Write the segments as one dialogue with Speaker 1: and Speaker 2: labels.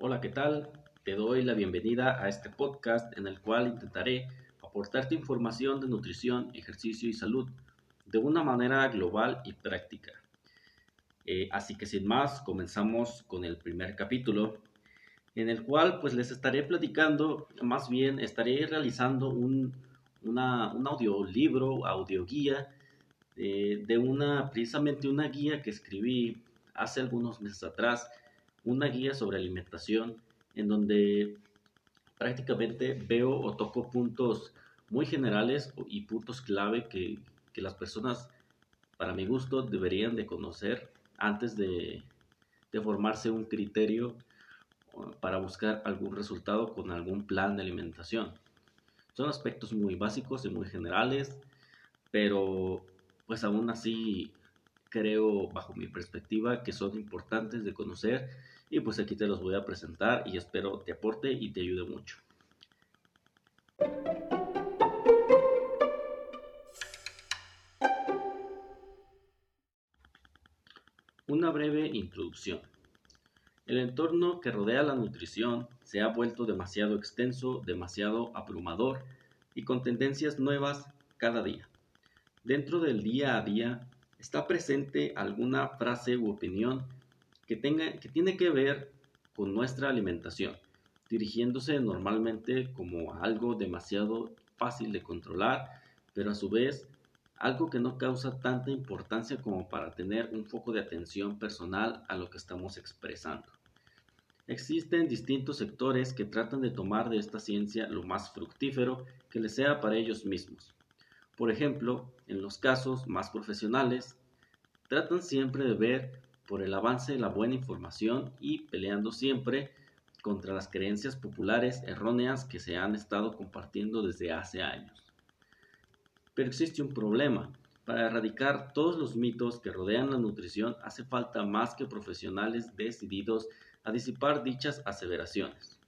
Speaker 1: Hola, ¿qué tal? Te doy la bienvenida a este podcast en el cual intentaré aportarte información de nutrición, ejercicio y salud de una manera global y práctica. Eh, así que sin más, comenzamos con el primer capítulo en el cual pues les estaré platicando, más bien estaré realizando un, un audiolibro, audioguía eh, de una, precisamente una guía que escribí hace algunos meses atrás, una guía sobre alimentación en donde prácticamente veo o toco puntos muy generales y puntos clave que, las personas, para mi gusto, deberían de conocer antes de, de formarse un criterio para buscar algún resultado con algún plan de alimentación. Son aspectos muy básicos y muy generales, pero pues aún así creo bajo mi perspectiva que son importantes de conocer y pues aquí te los voy a presentar y espero te aporte y te ayude mucho. Una breve introducción. El entorno que rodea la nutrición se ha vuelto demasiado extenso, demasiado abrumador y con tendencias nuevas cada día. Dentro del día a día está presente alguna frase u opinión que, tenga, que tiene que ver con nuestra alimentación, dirigiéndose normalmente como algo demasiado fácil de controlar, pero a su vez algo que no causa tanta importancia como para tener un foco de atención personal a lo que estamos expresando. Existen distintos sectores que tratan de tomar de esta ciencia lo más fructífero que les sea para ellos mismos. Por ejemplo, en los casos más profesionales, tratan siempre de ver por el avance de la buena información y peleando siempre contra las creencias populares erróneas que se han estado compartiendo desde hace años. Pero existe un problema. Para erradicar todos los mitos que rodean la nutrición hace falta más que profesionales decididos a disipar dichas aseveraciones.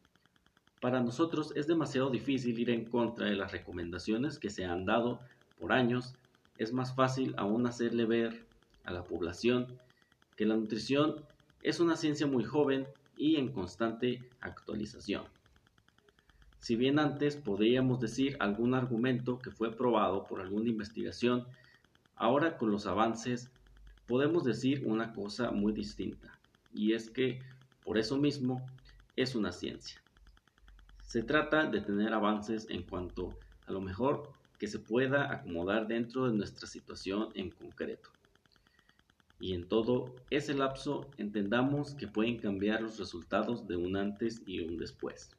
Speaker 1: Para nosotros es demasiado difícil ir en contra de las recomendaciones que se han dado por años. Es más fácil aún hacerle ver a la población que la nutrición es una ciencia muy joven y en constante actualización. Si bien antes podríamos decir algún argumento que fue probado por alguna investigación, ahora con los avances podemos decir una cosa muy distinta, y es que por eso mismo es una ciencia. Se trata de tener avances en cuanto a lo mejor que se pueda acomodar dentro de nuestra situación en concreto y en todo ese lapso entendamos que pueden cambiar los resultados de un antes y un después.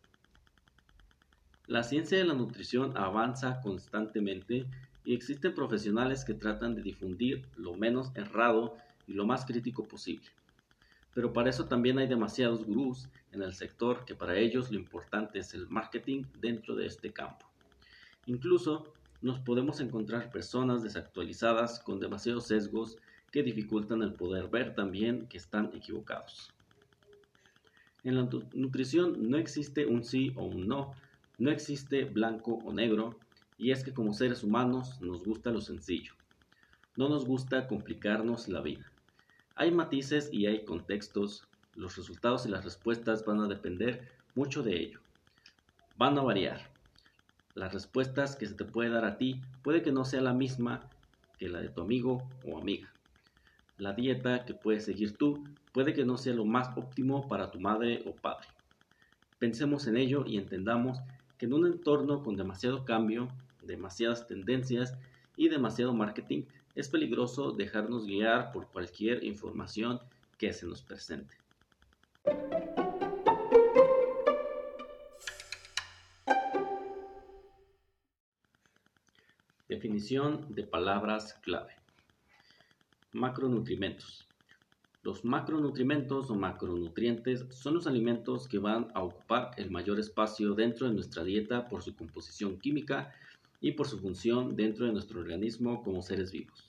Speaker 1: La ciencia de la nutrición avanza constantemente y existen profesionales que tratan de difundir lo menos errado y lo más crítico posible. Pero para eso también hay demasiados gurús en el sector que para ellos lo importante es el marketing dentro de este campo. Incluso nos podemos encontrar personas desactualizadas con demasiados sesgos que dificultan el poder ver también que están equivocados. En la nutrición no existe un sí o un no, no existe blanco o negro, y es que como seres humanos nos gusta lo sencillo. No nos gusta complicarnos la vida. Hay matices y hay contextos, los resultados y las respuestas van a depender mucho de ello. Van a variar. Las respuestas que se te puede dar a ti puede que no sea la misma que la de tu amigo o amiga la dieta que puedes seguir tú puede que no sea lo más óptimo para tu madre o padre. Pensemos en ello y entendamos que en un entorno con demasiado cambio, demasiadas tendencias y demasiado marketing, es peligroso dejarnos guiar por cualquier información que se nos presente. Definición de palabras clave. Macronutrimentos. Los macronutrimentos o macronutrientes son los alimentos que van a ocupar el mayor espacio dentro de nuestra dieta por su composición química y por su función dentro de nuestro organismo como seres vivos.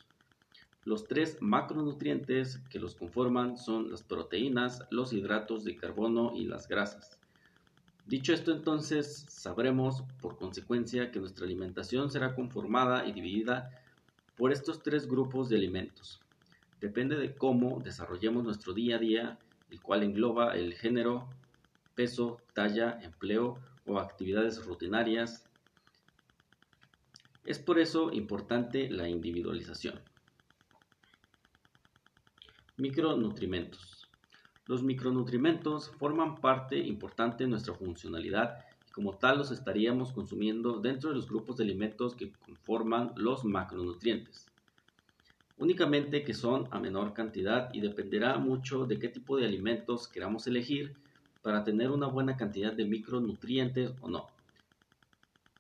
Speaker 1: Los tres macronutrientes que los conforman son las proteínas, los hidratos de carbono y las grasas. Dicho esto entonces, sabremos por consecuencia que nuestra alimentación será conformada y dividida por estos tres grupos de alimentos depende de cómo desarrollemos nuestro día a día, el cual engloba el género, peso, talla, empleo o actividades rutinarias. Es por eso importante la individualización. Micronutrimentos. Los micronutrimentos forman parte importante de nuestra funcionalidad y como tal los estaríamos consumiendo dentro de los grupos de alimentos que conforman los macronutrientes. Únicamente que son a menor cantidad y dependerá mucho de qué tipo de alimentos queramos elegir para tener una buena cantidad de micronutrientes o no.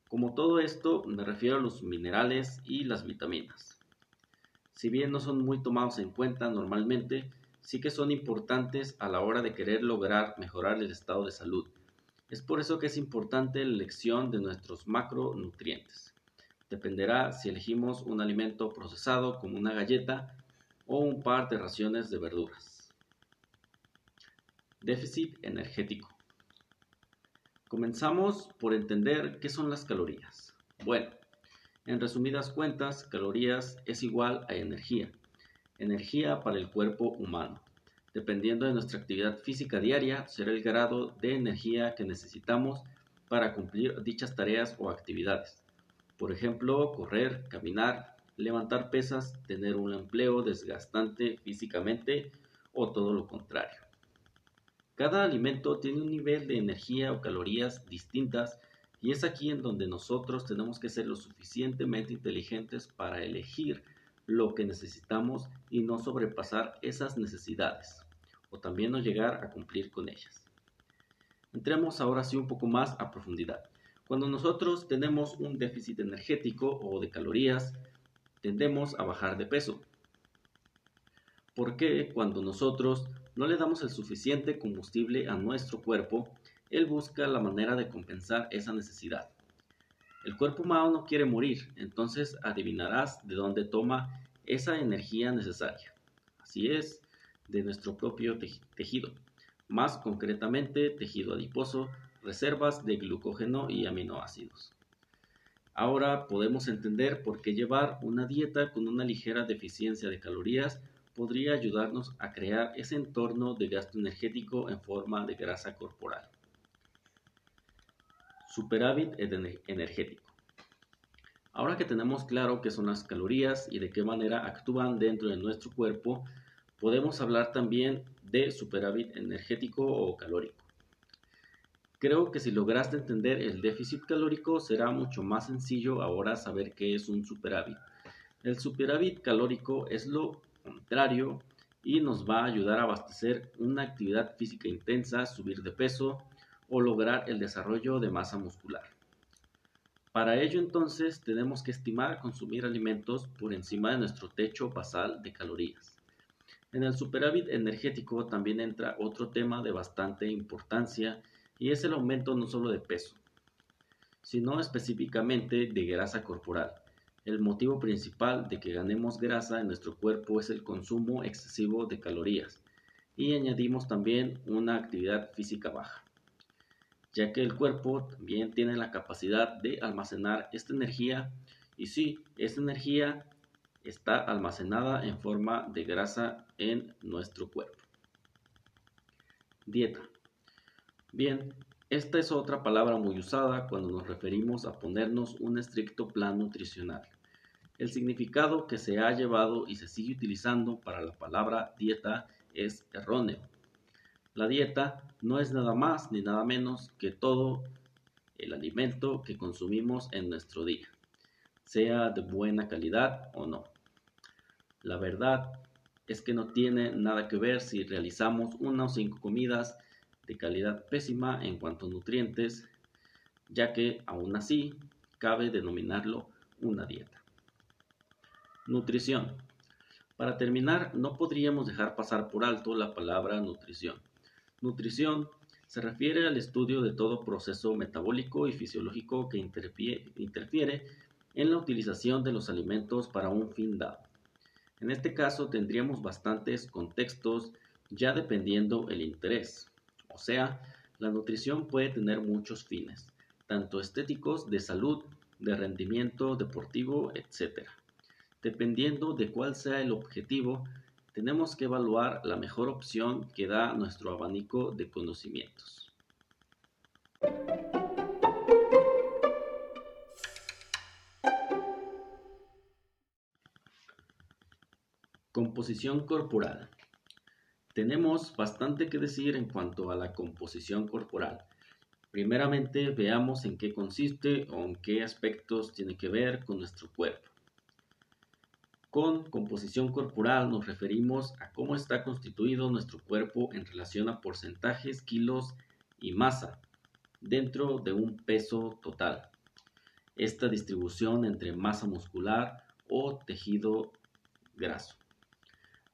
Speaker 1: Como todo esto, me refiero a los minerales y las vitaminas. Si bien no son muy tomados en cuenta normalmente, sí que son importantes a la hora de querer lograr mejorar el estado de salud. Es por eso que es importante la elección de nuestros macronutrientes. Dependerá si elegimos un alimento procesado como una galleta o un par de raciones de verduras. Déficit energético. Comenzamos por entender qué son las calorías. Bueno, en resumidas cuentas, calorías es igual a energía. Energía para el cuerpo humano. Dependiendo de nuestra actividad física diaria, será el grado de energía que necesitamos para cumplir dichas tareas o actividades. Por ejemplo, correr, caminar, levantar pesas, tener un empleo desgastante físicamente o todo lo contrario. Cada alimento tiene un nivel de energía o calorías distintas y es aquí en donde nosotros tenemos que ser lo suficientemente inteligentes para elegir lo que necesitamos y no sobrepasar esas necesidades o también no llegar a cumplir con ellas. Entremos ahora sí un poco más a profundidad. Cuando nosotros tenemos un déficit energético o de calorías, tendemos a bajar de peso. Porque cuando nosotros no le damos el suficiente combustible a nuestro cuerpo, él busca la manera de compensar esa necesidad. El cuerpo humano no quiere morir, entonces adivinarás de dónde toma esa energía necesaria. Así es, de nuestro propio tejido, más concretamente tejido adiposo, reservas de glucógeno y aminoácidos. Ahora podemos entender por qué llevar una dieta con una ligera deficiencia de calorías podría ayudarnos a crear ese entorno de gasto energético en forma de grasa corporal. Superávit energético. Ahora que tenemos claro qué son las calorías y de qué manera actúan dentro de nuestro cuerpo, podemos hablar también de superávit energético o calórico. Creo que si lograste entender el déficit calórico será mucho más sencillo ahora saber qué es un superávit. El superávit calórico es lo contrario y nos va a ayudar a abastecer una actividad física intensa, subir de peso o lograr el desarrollo de masa muscular. Para ello entonces tenemos que estimar consumir alimentos por encima de nuestro techo basal de calorías. En el superávit energético también entra otro tema de bastante importancia y es el aumento no solo de peso, sino específicamente de grasa corporal. El motivo principal de que ganemos grasa en nuestro cuerpo es el consumo excesivo de calorías y añadimos también una actividad física baja, ya que el cuerpo también tiene la capacidad de almacenar esta energía y sí, esta energía está almacenada en forma de grasa en nuestro cuerpo. Dieta. Bien, esta es otra palabra muy usada cuando nos referimos a ponernos un estricto plan nutricional. El significado que se ha llevado y se sigue utilizando para la palabra dieta es erróneo. La dieta no es nada más ni nada menos que todo el alimento que consumimos en nuestro día, sea de buena calidad o no. La verdad es que no tiene nada que ver si realizamos una o cinco comidas de calidad pésima en cuanto a nutrientes, ya que aún así cabe denominarlo una dieta. Nutrición. Para terminar, no podríamos dejar pasar por alto la palabra nutrición. Nutrición se refiere al estudio de todo proceso metabólico y fisiológico que interfiere en la utilización de los alimentos para un fin dado. En este caso tendríamos bastantes contextos ya dependiendo el interés. O sea, la nutrición puede tener muchos fines, tanto estéticos, de salud, de rendimiento deportivo, etc. Dependiendo de cuál sea el objetivo, tenemos que evaluar la mejor opción que da nuestro abanico de conocimientos. Composición corporal. Tenemos bastante que decir en cuanto a la composición corporal. Primeramente veamos en qué consiste o en qué aspectos tiene que ver con nuestro cuerpo. Con composición corporal nos referimos a cómo está constituido nuestro cuerpo en relación a porcentajes, kilos y masa dentro de un peso total. Esta distribución entre masa muscular o tejido graso.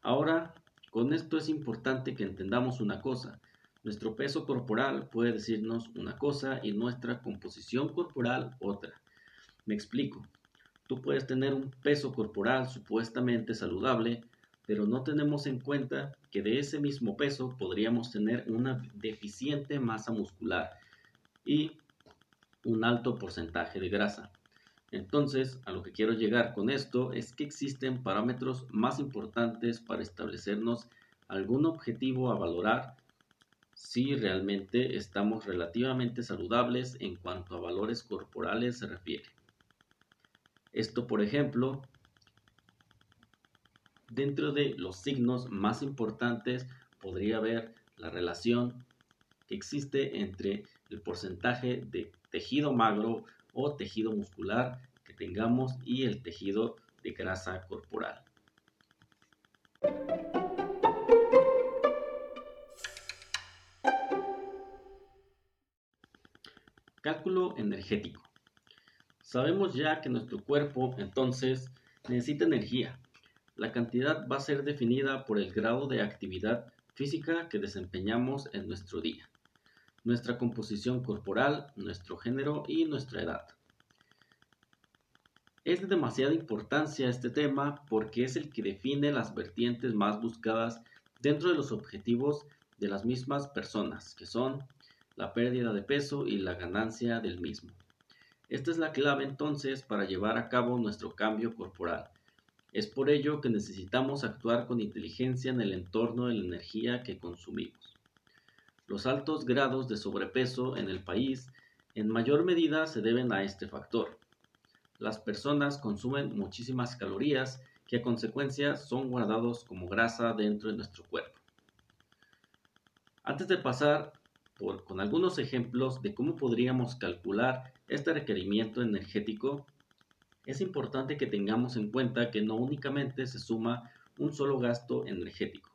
Speaker 1: Ahora, con esto es importante que entendamos una cosa. Nuestro peso corporal puede decirnos una cosa y nuestra composición corporal otra. Me explico. Tú puedes tener un peso corporal supuestamente saludable, pero no tenemos en cuenta que de ese mismo peso podríamos tener una deficiente masa muscular y un alto porcentaje de grasa. Entonces, a lo que quiero llegar con esto es que existen parámetros más importantes para establecernos algún objetivo a valorar si realmente estamos relativamente saludables en cuanto a valores corporales se refiere. Esto, por ejemplo, dentro de los signos más importantes podría haber la relación que existe entre el porcentaje de tejido magro o tejido muscular que tengamos y el tejido de grasa corporal. Cálculo energético. Sabemos ya que nuestro cuerpo entonces necesita energía. La cantidad va a ser definida por el grado de actividad física que desempeñamos en nuestro día nuestra composición corporal, nuestro género y nuestra edad. Es de demasiada importancia este tema porque es el que define las vertientes más buscadas dentro de los objetivos de las mismas personas, que son la pérdida de peso y la ganancia del mismo. Esta es la clave entonces para llevar a cabo nuestro cambio corporal. Es por ello que necesitamos actuar con inteligencia en el entorno de la energía que consumimos. Los altos grados de sobrepeso en el país en mayor medida se deben a este factor. Las personas consumen muchísimas calorías que a consecuencia son guardados como grasa dentro de nuestro cuerpo. Antes de pasar por, con algunos ejemplos de cómo podríamos calcular este requerimiento energético, es importante que tengamos en cuenta que no únicamente se suma un solo gasto energético.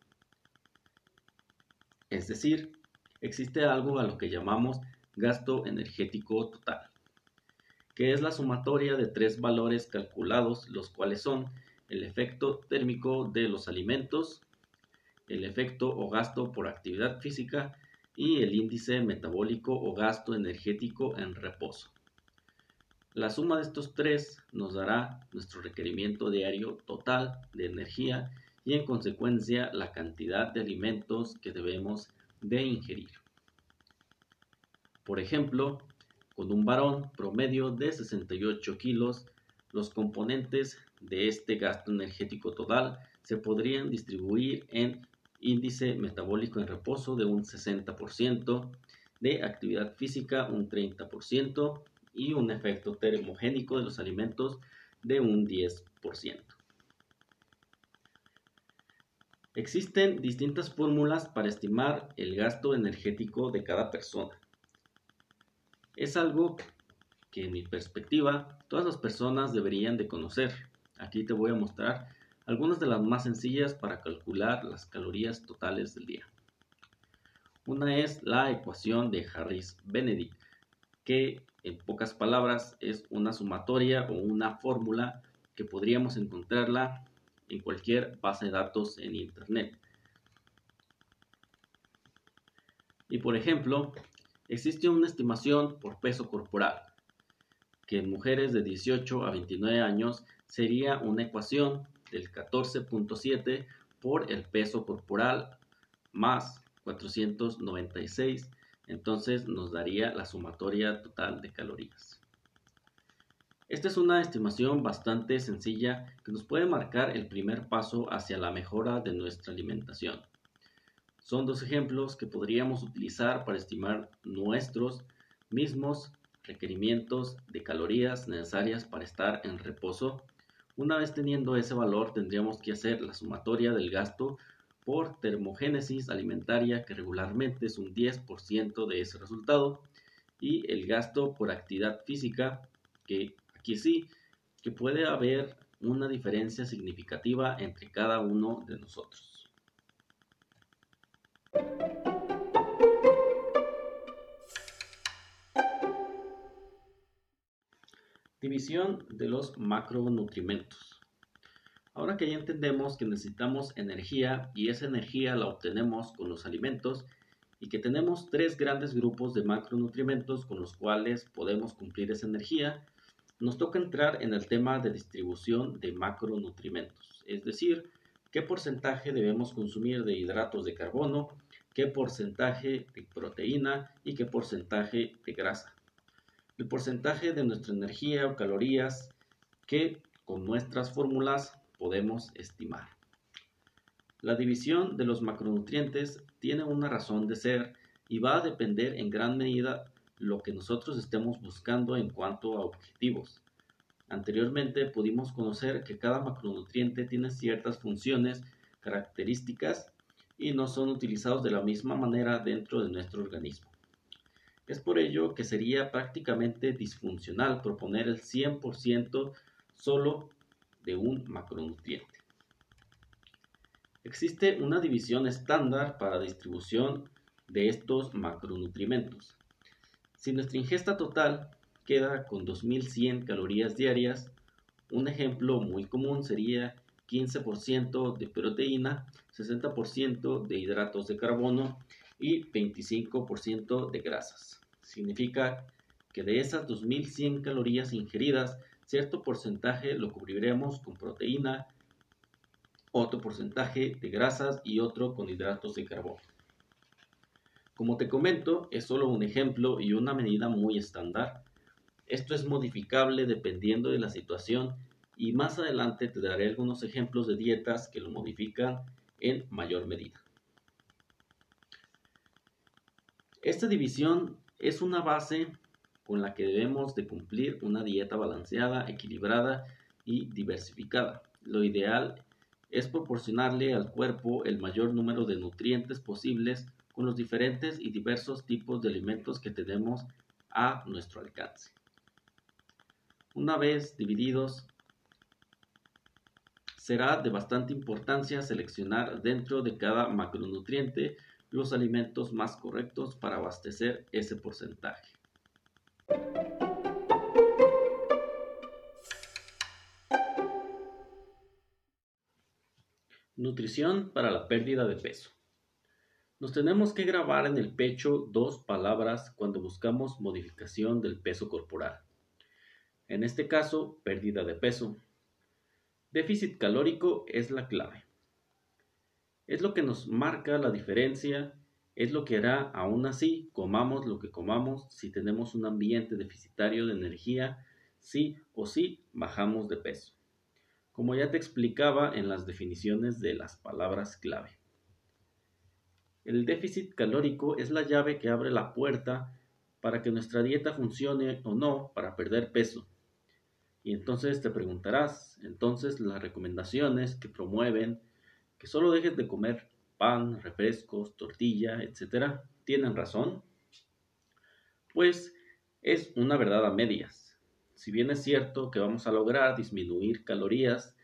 Speaker 1: Es decir, existe algo a lo que llamamos gasto energético total, que es la sumatoria de tres valores calculados, los cuales son el efecto térmico de los alimentos, el efecto o gasto por actividad física y el índice metabólico o gasto energético en reposo. La suma de estos tres nos dará nuestro requerimiento diario total de energía y en consecuencia la cantidad de alimentos que debemos de ingerir. Por ejemplo, con un varón promedio de 68 kilos, los componentes de este gasto energético total se podrían distribuir en índice metabólico en reposo de un 60%, de actividad física un 30% y un efecto termogénico de los alimentos de un 10%. Existen distintas fórmulas para estimar el gasto energético de cada persona. Es algo que en mi perspectiva todas las personas deberían de conocer. Aquí te voy a mostrar algunas de las más sencillas para calcular las calorías totales del día. Una es la ecuación de Harris-Benedict, que en pocas palabras es una sumatoria o una fórmula que podríamos encontrarla en cualquier base de datos en Internet. Y por ejemplo, existe una estimación por peso corporal, que en mujeres de 18 a 29 años sería una ecuación del 14.7 por el peso corporal más 496, entonces nos daría la sumatoria total de calorías. Esta es una estimación bastante sencilla que nos puede marcar el primer paso hacia la mejora de nuestra alimentación. Son dos ejemplos que podríamos utilizar para estimar nuestros mismos requerimientos de calorías necesarias para estar en reposo. Una vez teniendo ese valor, tendríamos que hacer la sumatoria del gasto por termogénesis alimentaria, que regularmente es un 10% de ese resultado, y el gasto por actividad física, que aquí sí, que puede haber una diferencia significativa entre cada uno de nosotros. División de los macronutrimentos. Ahora que ya entendemos que necesitamos energía y esa energía la obtenemos con los alimentos y que tenemos tres grandes grupos de macronutrimentos con los cuales podemos cumplir esa energía, nos toca entrar en el tema de distribución de macronutrimentos, es decir, qué porcentaje debemos consumir de hidratos de carbono, qué porcentaje de proteína y qué porcentaje de grasa el porcentaje de nuestra energía o calorías que con nuestras fórmulas podemos estimar. La división de los macronutrientes tiene una razón de ser y va a depender en gran medida lo que nosotros estemos buscando en cuanto a objetivos. Anteriormente pudimos conocer que cada macronutriente tiene ciertas funciones, características y no son utilizados de la misma manera dentro de nuestro organismo. Es por ello que sería prácticamente disfuncional proponer el 100% solo de un macronutriente. Existe una división estándar para distribución de estos macronutrientes. Si nuestra ingesta total queda con 2100 calorías diarias, un ejemplo muy común sería 15% de proteína, 60% de hidratos de carbono y 25% de grasas. Significa que de esas 2100 calorías ingeridas, cierto porcentaje lo cubriremos con proteína, otro porcentaje de grasas y otro con hidratos de carbono. Como te comento, es solo un ejemplo y una medida muy estándar. Esto es modificable dependiendo de la situación y más adelante te daré algunos ejemplos de dietas que lo modifican en mayor medida. Esta división es una base con la que debemos de cumplir una dieta balanceada, equilibrada y diversificada. Lo ideal es proporcionarle al cuerpo el mayor número de nutrientes posibles con los diferentes y diversos tipos de alimentos que tenemos a nuestro alcance. Una vez divididos, será de bastante importancia seleccionar dentro de cada macronutriente los alimentos más correctos para abastecer ese porcentaje. Nutrición para la pérdida de peso. Nos tenemos que grabar en el pecho dos palabras cuando buscamos modificación del peso corporal. En este caso, pérdida de peso. Déficit calórico es la clave. Es lo que nos marca la diferencia, es lo que hará aún así, comamos lo que comamos, si tenemos un ambiente deficitario de energía, sí o sí bajamos de peso. Como ya te explicaba en las definiciones de las palabras clave. El déficit calórico es la llave que abre la puerta para que nuestra dieta funcione o no para perder peso. Y entonces te preguntarás, entonces las recomendaciones que promueven que solo dejes de comer pan, refrescos, tortilla, etc., ¿tienen razón? Pues es una verdad a medias. Si bien es cierto que vamos a lograr disminuir calorías,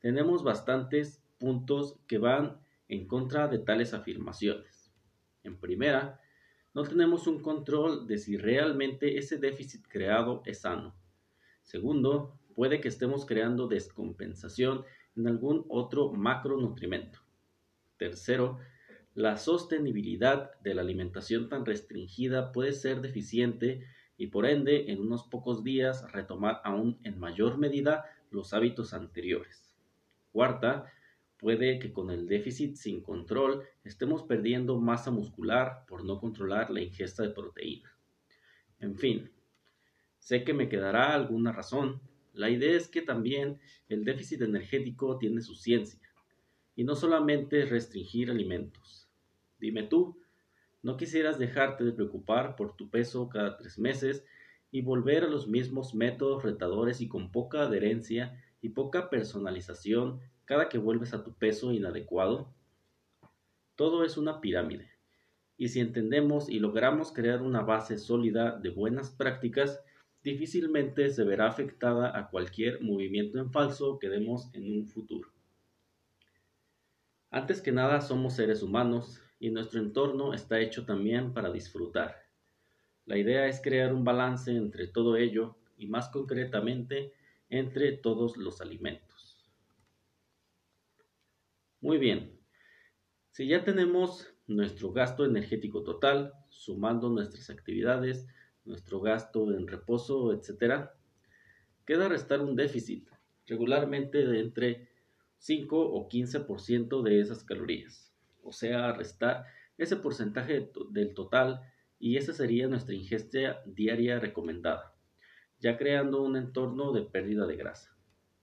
Speaker 1: tenemos bastantes puntos que van en contra de tales afirmaciones. En primera, no tenemos un control de si realmente ese déficit creado es sano. Segundo, puede que estemos creando descompensación en algún otro macronutrimento. Tercero, la sostenibilidad de la alimentación tan restringida puede ser deficiente y por ende en unos pocos días retomar aún en mayor medida los hábitos anteriores. Cuarta, puede que con el déficit sin control estemos perdiendo masa muscular por no controlar la ingesta de proteína. En fin, sé que me quedará alguna razón, la idea es que también el déficit energético tiene su ciencia y no solamente restringir alimentos. Dime tú, No quisieras dejarte de preocupar por tu peso cada tres meses y volver a los mismos métodos retadores y con poca adherencia y poca personalización cada que vuelves a tu peso inadecuado. Todo es una pirámide. Y si entendemos y logramos crear una base sólida de buenas prácticas, difícilmente se verá afectada a cualquier movimiento en falso que demos en un futuro. Antes que nada somos seres humanos y nuestro entorno está hecho también para disfrutar. La idea es crear un balance entre todo ello y más concretamente entre todos los alimentos. Muy bien, si ya tenemos nuestro gasto energético total, sumando nuestras actividades, nuestro gasto en reposo, etc., queda restar un déficit regularmente de entre 5 o 15% de esas calorías, o sea, restar ese porcentaje del total y esa sería nuestra ingesta diaria recomendada, ya creando un entorno de pérdida de grasa.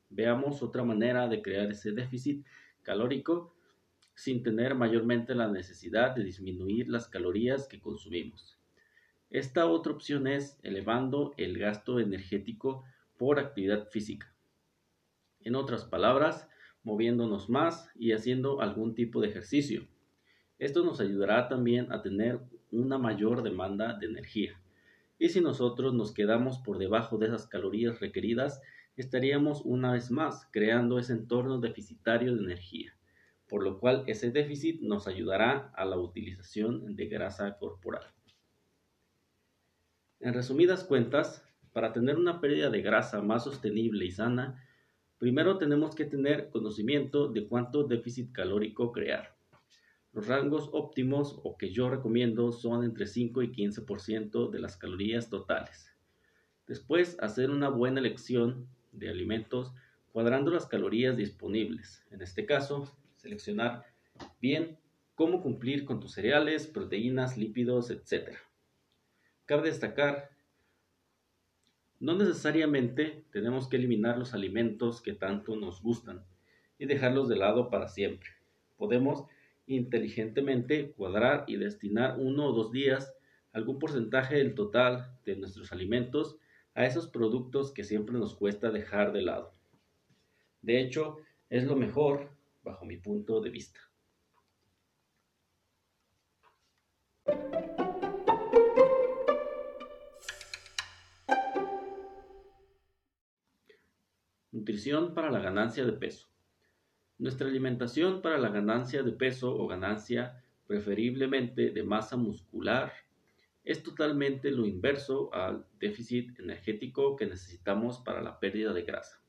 Speaker 1: Veamos otra manera de crear ese déficit calórico sin tener mayormente la necesidad de disminuir las calorías que consumimos. Esta otra opción es elevando el gasto energético por actividad física. En otras palabras, moviéndonos más y haciendo algún tipo de ejercicio. Esto nos ayudará también a tener una mayor demanda de energía. Y si nosotros nos quedamos por debajo de esas calorías requeridas, estaríamos una vez más creando ese entorno deficitario de energía, por lo cual ese déficit nos ayudará a la utilización de grasa corporal. En resumidas cuentas, para tener una pérdida de grasa más sostenible y sana, Primero tenemos que tener conocimiento de cuánto déficit calórico crear. Los rangos óptimos o que yo recomiendo son entre 5 y 15% de las calorías totales. Después, hacer una buena elección de alimentos cuadrando las calorías disponibles. En este caso, seleccionar bien cómo cumplir con tus cereales, proteínas, lípidos, etc. Cabe destacar no necesariamente tenemos que eliminar los alimentos que tanto nos gustan y dejarlos de lado para siempre. Podemos inteligentemente cuadrar y destinar uno o dos días algún porcentaje del total de nuestros alimentos a esos productos que siempre nos cuesta dejar de lado. De hecho, es lo mejor bajo mi punto de vista. Nutrición para la ganancia de peso. Nuestra alimentación para la ganancia de peso o ganancia preferiblemente de masa muscular es totalmente lo inverso al déficit energético que necesitamos para la pérdida de grasa.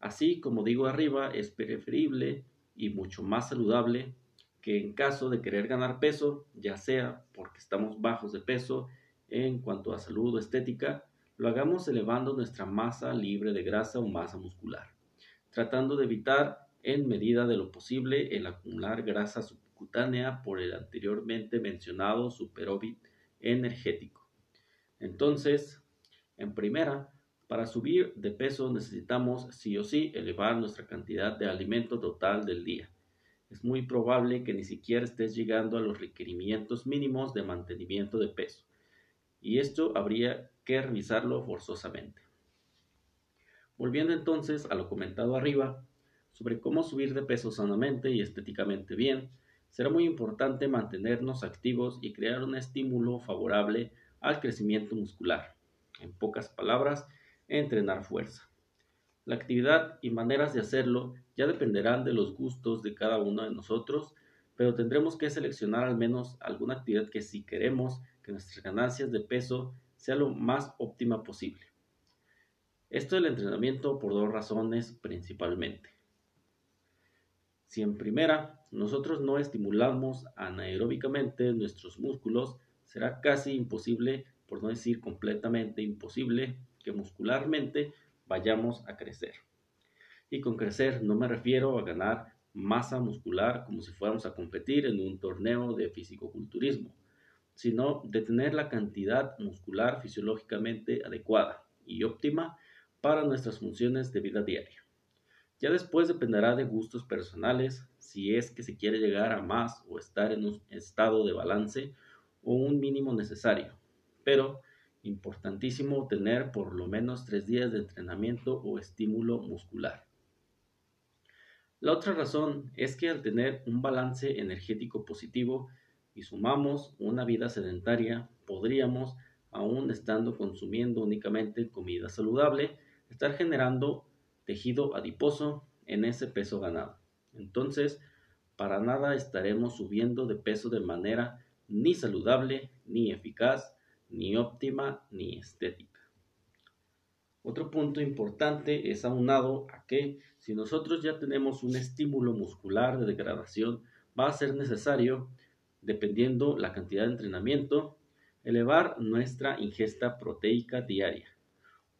Speaker 1: Así como digo arriba, es preferible y mucho más saludable que en caso de querer ganar peso, ya sea porque estamos bajos de peso en cuanto a salud o estética, lo hagamos elevando nuestra masa libre de grasa o masa muscular, tratando de evitar en medida de lo posible el acumular grasa subcutánea por el anteriormente mencionado superávit energético. Entonces, en primera, para subir de peso necesitamos sí o sí elevar nuestra cantidad de alimento total del día. Es muy probable que ni siquiera estés llegando a los requerimientos mínimos de mantenimiento de peso y esto habría que revisarlo forzosamente. Volviendo entonces a lo comentado arriba sobre cómo subir de peso sanamente y estéticamente bien, será muy importante mantenernos activos y crear un estímulo favorable al crecimiento muscular. En pocas palabras, entrenar fuerza. La actividad y maneras de hacerlo ya dependerán de los gustos de cada uno de nosotros, pero tendremos que seleccionar al menos alguna actividad que si queremos nuestras ganancias de peso sea lo más óptima posible. Esto del entrenamiento por dos razones principalmente. Si en primera nosotros no estimulamos anaeróbicamente nuestros músculos, será casi imposible, por no decir completamente imposible, que muscularmente vayamos a crecer. Y con crecer no me refiero a ganar masa muscular como si fuéramos a competir en un torneo de fisicoculturismo sino de tener la cantidad muscular fisiológicamente adecuada y óptima para nuestras funciones de vida diaria. Ya después dependerá de gustos personales si es que se quiere llegar a más o estar en un estado de balance o un mínimo necesario, pero importantísimo tener por lo menos tres días de entrenamiento o estímulo muscular. La otra razón es que al tener un balance energético positivo y sumamos una vida sedentaria, podríamos, aún estando consumiendo únicamente comida saludable, estar generando tejido adiposo en ese peso ganado. Entonces, para nada estaremos subiendo de peso de manera ni saludable, ni eficaz, ni óptima, ni estética. Otro punto importante es aunado a que si nosotros ya tenemos un estímulo muscular de degradación, va a ser necesario, dependiendo la cantidad de entrenamiento, elevar nuestra ingesta proteica diaria,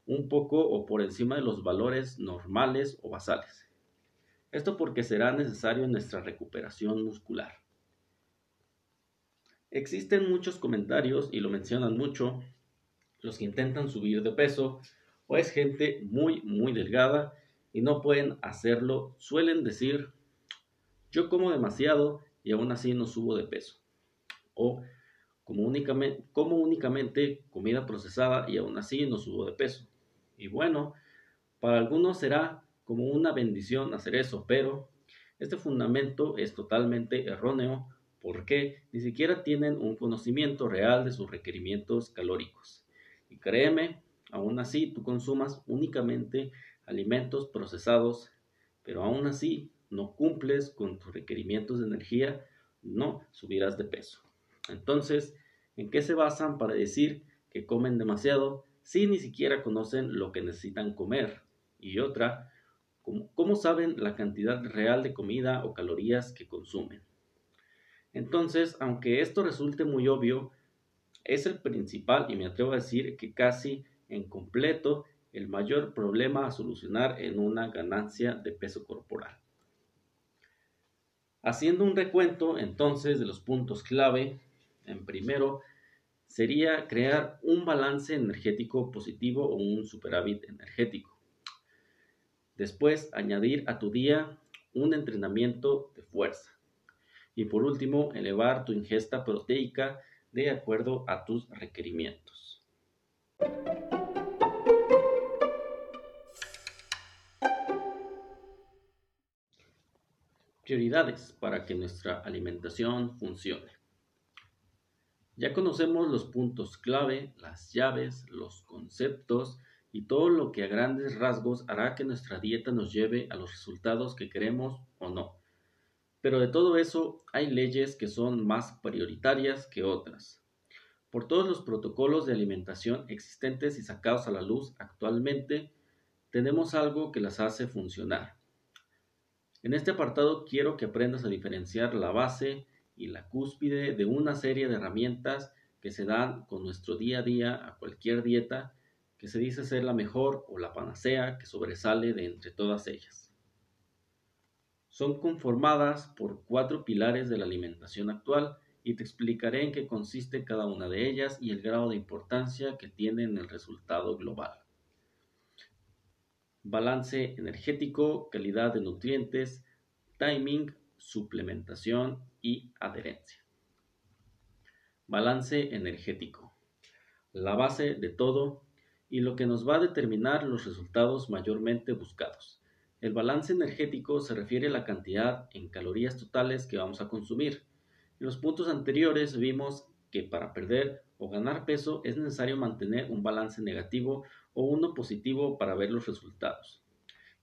Speaker 1: un poco o por encima de los valores normales o basales. Esto porque será necesario en nuestra recuperación muscular. Existen muchos comentarios y lo mencionan mucho los que intentan subir de peso o es gente muy muy delgada y no pueden hacerlo. Suelen decir yo como demasiado y aún así no subo de peso. O como únicamente, como únicamente comida procesada y aún así no subo de peso. Y bueno, para algunos será como una bendición hacer eso, pero este fundamento es totalmente erróneo porque ni siquiera tienen un conocimiento real de sus requerimientos calóricos. Y créeme, aún así tú consumas únicamente alimentos procesados, pero aún así no cumples con tus requerimientos de energía, no subirás de peso. Entonces, ¿en qué se basan para decir que comen demasiado si ni siquiera conocen lo que necesitan comer? Y otra, ¿Cómo, saben la cantidad real de comida o calorías que consumen? Entonces, aunque esto resulte muy obvio, es el principal y me atrevo a decir que casi en completo el mayor problema a solucionar en una ganancia de peso corporal. Haciendo un recuento entonces de los puntos clave, en primero sería crear un balance energético positivo o un superávit energético. Después, añadir a tu día un entrenamiento de fuerza. Y por último, elevar tu ingesta proteica de acuerdo a tus requerimientos. Prioridades para que nuestra alimentación funcione. Ya conocemos los puntos clave, las llaves, los conceptos y todo lo que a grandes rasgos hará que nuestra dieta nos lleve a los resultados que queremos o no. Pero de todo eso hay leyes que son más prioritarias que otras. Por todos los protocolos de alimentación existentes y sacados a la luz actualmente, tenemos algo que las hace funcionar. En este apartado quiero que aprendas a diferenciar la base y la cúspide de una serie de herramientas que se dan con nuestro día a día a cualquier dieta que se dice ser la mejor o la panacea que sobresale de entre todas ellas. Son conformadas por cuatro pilares de la alimentación actual y te explicaré en qué consiste cada una de ellas y el grado de importancia que tiene en el resultado global. Balance energético, calidad de nutrientes, timing, suplementación y adherencia. Balance energético. La base de todo y lo que nos va a determinar los resultados mayormente buscados. El balance energético se refiere a la cantidad en calorías totales que vamos a consumir. En los puntos anteriores vimos que para perder o ganar peso es necesario mantener un balance negativo o uno positivo para ver los resultados.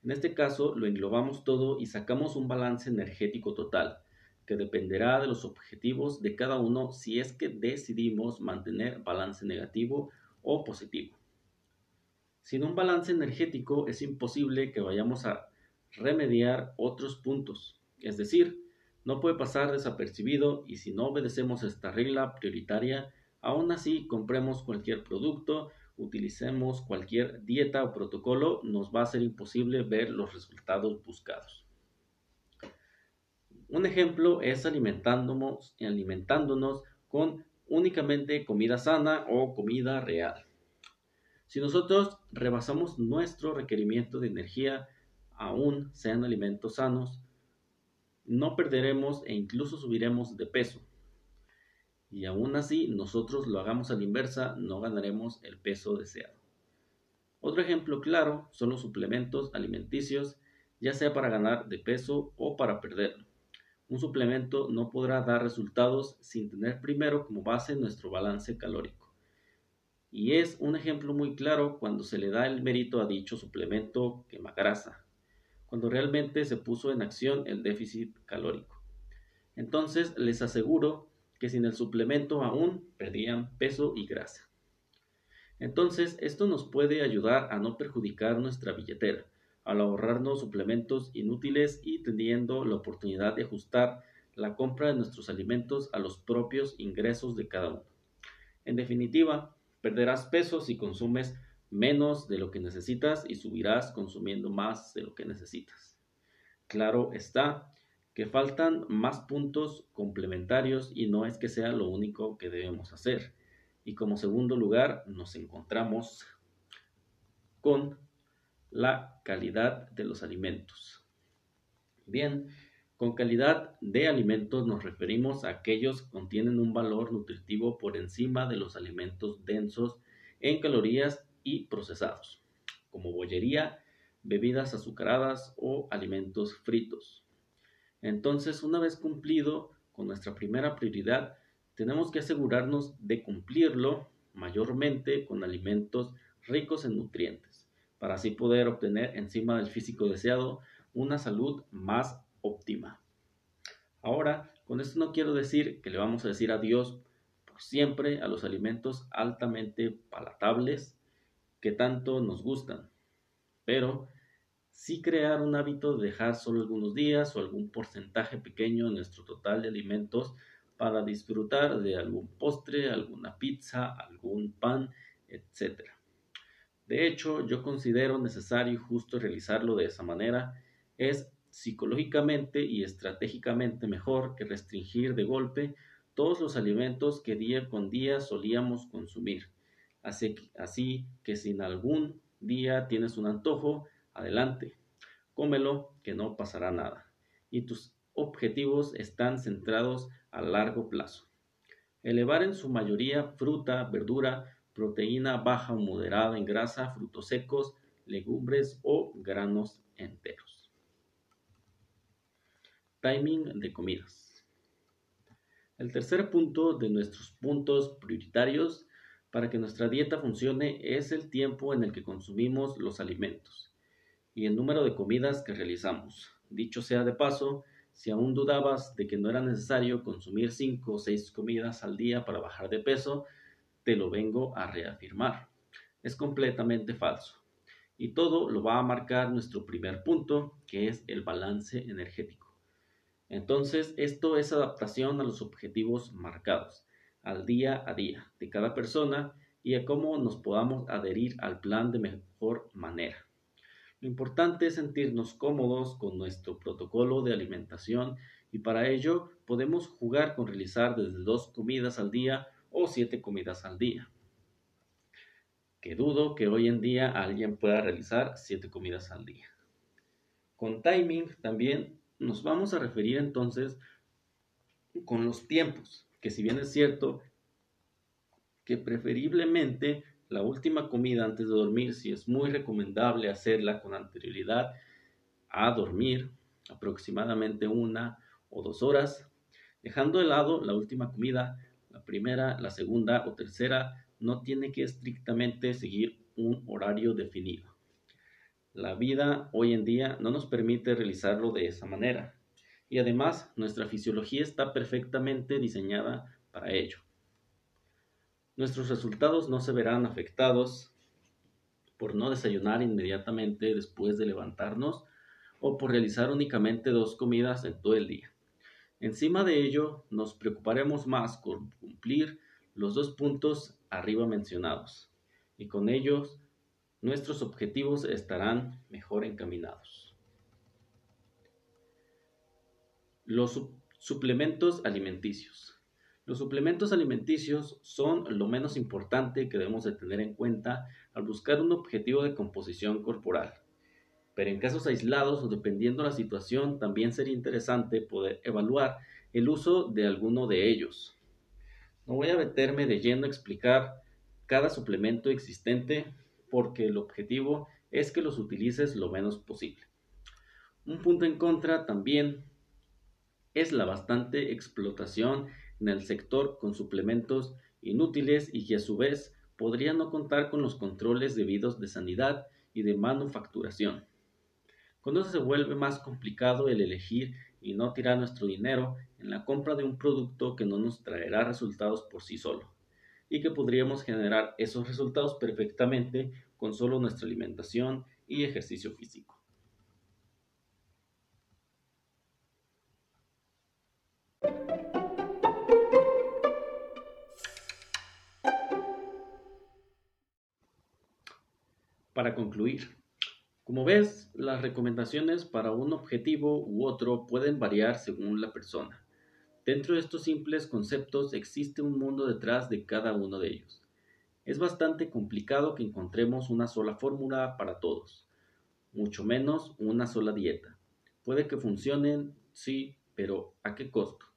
Speaker 1: En este caso lo englobamos todo y sacamos un balance energético total, que dependerá de los objetivos de cada uno si es que decidimos mantener balance negativo o positivo. Sin un balance energético es imposible que vayamos a remediar otros puntos. Es decir, no puede pasar desapercibido y si no obedecemos esta regla prioritaria, aún así compremos cualquier producto, utilicemos cualquier dieta o protocolo, nos va a ser imposible ver los resultados buscados. Un ejemplo es alimentándonos, con únicamente comida sana o comida real. Si nosotros rebasamos nuestro requerimiento de energía, aún sean alimentos sanos, no perderemos e incluso subiremos de peso. y aún así nosotros lo hagamos a la inversa, no ganaremos el peso deseado. Otro ejemplo claro son los suplementos alimenticios, ya sea para ganar de peso o para perderlo. Un suplemento no podrá dar resultados sin tener primero como base nuestro balance calórico. Y es un ejemplo muy claro cuando se le da el mérito a dicho suplemento quema grasa, cuando realmente se puso en acción el déficit calórico. Entonces les aseguro que sin el suplemento aún perdían peso y grasa. Entonces esto nos puede ayudar a no perjudicar nuestra billetera, al ahorrarnos suplementos inútiles y teniendo la oportunidad de ajustar la compra de nuestros alimentos a los propios ingresos de cada uno. En definitiva, perderás peso si consumes menos de lo que necesitas y subirás consumiendo más de lo que necesitas. Claro está que faltan más puntos complementarios y no es que sea lo único que debemos hacer. Y como segundo lugar nos encontramos con la calidad de los alimentos. Bien, con calidad de alimentos nos referimos a aquellos que contienen un valor nutritivo por encima de los alimentos densos en calorías y procesados, como bollería, bebidas azucaradas o alimentos fritos. Entonces, una vez cumplido con nuestra primera prioridad, tenemos que asegurarnos de cumplirlo mayormente con alimentos ricos en nutrientes para así poder obtener encima del físico deseado una salud más óptima. Ahora, con esto no quiero decir que le vamos a decir adiós por siempre a los alimentos altamente palatables que tanto nos gustan, pero sí crear un hábito de dejar solo algunos días o algún porcentaje pequeño en nuestro total de alimentos para disfrutar de algún postre, alguna pizza, algún pan, etc. De hecho, yo considero necesario y justo realizarlo de esa manera. Es psicológicamente y estratégicamente mejor que restringir de golpe todos los alimentos que día con día solíamos consumir. Así, que si en algún día tienes un antojo, adelante, cómelo, que no pasará nada. Y tus objetivos están centrados a largo plazo. Elevar en su mayoría fruta, verdura, proteína baja o moderada en grasa, frutos secos, legumbres o granos enteros. Timing de comidas. El tercer punto de nuestros puntos prioritarios para que nuestra dieta funcione es el tiempo en el que consumimos los alimentos y el número de comidas que realizamos. Dicho sea de paso, si aún dudabas de que no era necesario consumir 5 o 6 comidas al día para bajar de peso, te lo vengo a reafirmar. Es completamente falso. Y todo lo va a marcar nuestro primer punto, que es el balance energético. Entonces, esto es adaptación a los objetivos marcados, al día a día de cada persona y a cómo nos podamos adherir al plan de mejor manera. Lo importante es sentirnos cómodos con nuestro protocolo de alimentación y para ello podemos jugar con realizar desde dos comidas al día siete comidas al día. Que dudo que hoy en día alguien pueda realizar siete comidas al día. Con timing también nos vamos a referir entonces con los tiempos, que si bien es cierto que preferiblemente la última comida antes de dormir, si es muy recomendable hacerla con anterioridad a dormir, aproximadamente una o dos horas, dejando de lado la última comida la primera, la segunda o tercera no tiene que estrictamente seguir un horario definido. La vida hoy en día no nos permite realizarlo de esa manera y además nuestra fisiología está perfectamente diseñada para ello. Nuestros resultados no se verán afectados por no desayunar inmediatamente después de levantarnos o por realizar únicamente dos comidas en todo el día. Encima de ello, nos preocuparemos más con cumplir los dos puntos arriba mencionados, y con ellos nuestros objetivos estarán mejor encaminados. Los suplementos alimenticios. Los suplementos alimenticios son lo menos importante que debemos de tener en cuenta al buscar un objetivo de composición corporal pero en casos aislados o dependiendo la situación también sería interesante poder evaluar el uso de alguno de ellos. No voy a meterme de lleno a explicar cada suplemento existente porque el objetivo es que los utilices lo menos posible. Un punto en contra también es la bastante explotación en el sector con suplementos inútiles y que a su vez podrían no contar con los controles debidos de sanidad y de manufacturación. Cuando se vuelve más complicado el elegir y no tirar nuestro dinero en la compra de un producto que no nos traerá resultados por sí solo y que podríamos generar esos resultados perfectamente con solo nuestra alimentación y ejercicio físico. Para concluir, como ves, las recomendaciones para un objetivo u otro pueden variar según la persona. Dentro de estos simples conceptos existe un mundo detrás de cada uno de ellos. Es bastante complicado que encontremos una sola fórmula para todos, mucho menos una sola dieta. Puede que funcionen, sí, pero ¿a qué costo?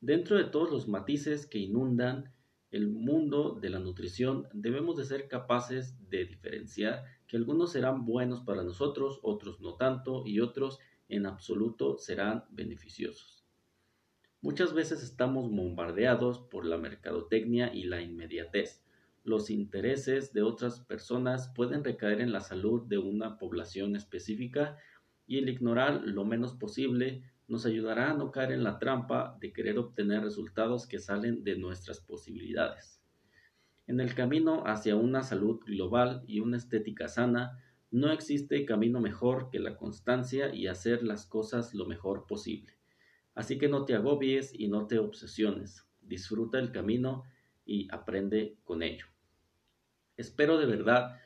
Speaker 1: Dentro de todos los matices que inundan el mundo de la nutrición debemos de ser capaces de diferenciar que algunos serán buenos para nosotros, otros no tanto y otros en absoluto serán beneficiosos. Muchas veces estamos bombardeados por la mercadotecnia y la inmediatez. Los intereses de otras personas pueden recaer en la salud de una población específica y el ignorar lo menos posible nos ayudará a no caer en la trampa de querer obtener resultados que salen de nuestras posibilidades. En el camino hacia una salud global y una estética sana, no existe camino mejor que la constancia y hacer las cosas lo mejor posible. Así que no te agobies y no te obsesiones. Disfruta el camino y aprende con ello. Espero de verdad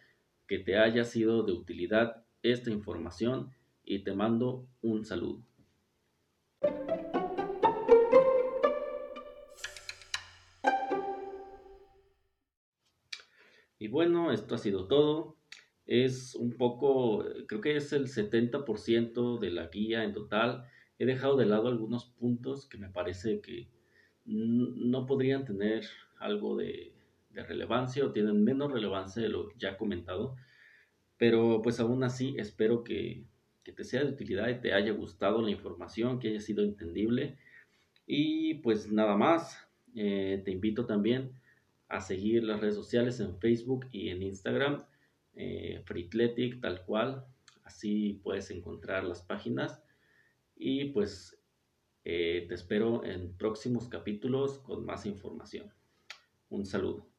Speaker 1: que te haya sido de utilidad esta información y te mando un saludo. Bueno, esto ha sido todo. Es un poco, creo que es el 70% de la guía en total. He dejado de lado algunos puntos que me parece que no podrían tener algo de, relevancia o tienen menos relevancia de lo ya comentado. Pero pues aún así espero que, que te sea de utilidad y te haya gustado la información, que haya sido entendible. Y pues nada más, eh, te invito también a seguir las redes sociales en Facebook y en Instagram, eh, Freatletic tal cual, así puedes encontrar las páginas. Y pues eh, te espero en próximos capítulos con más información. Un saludo.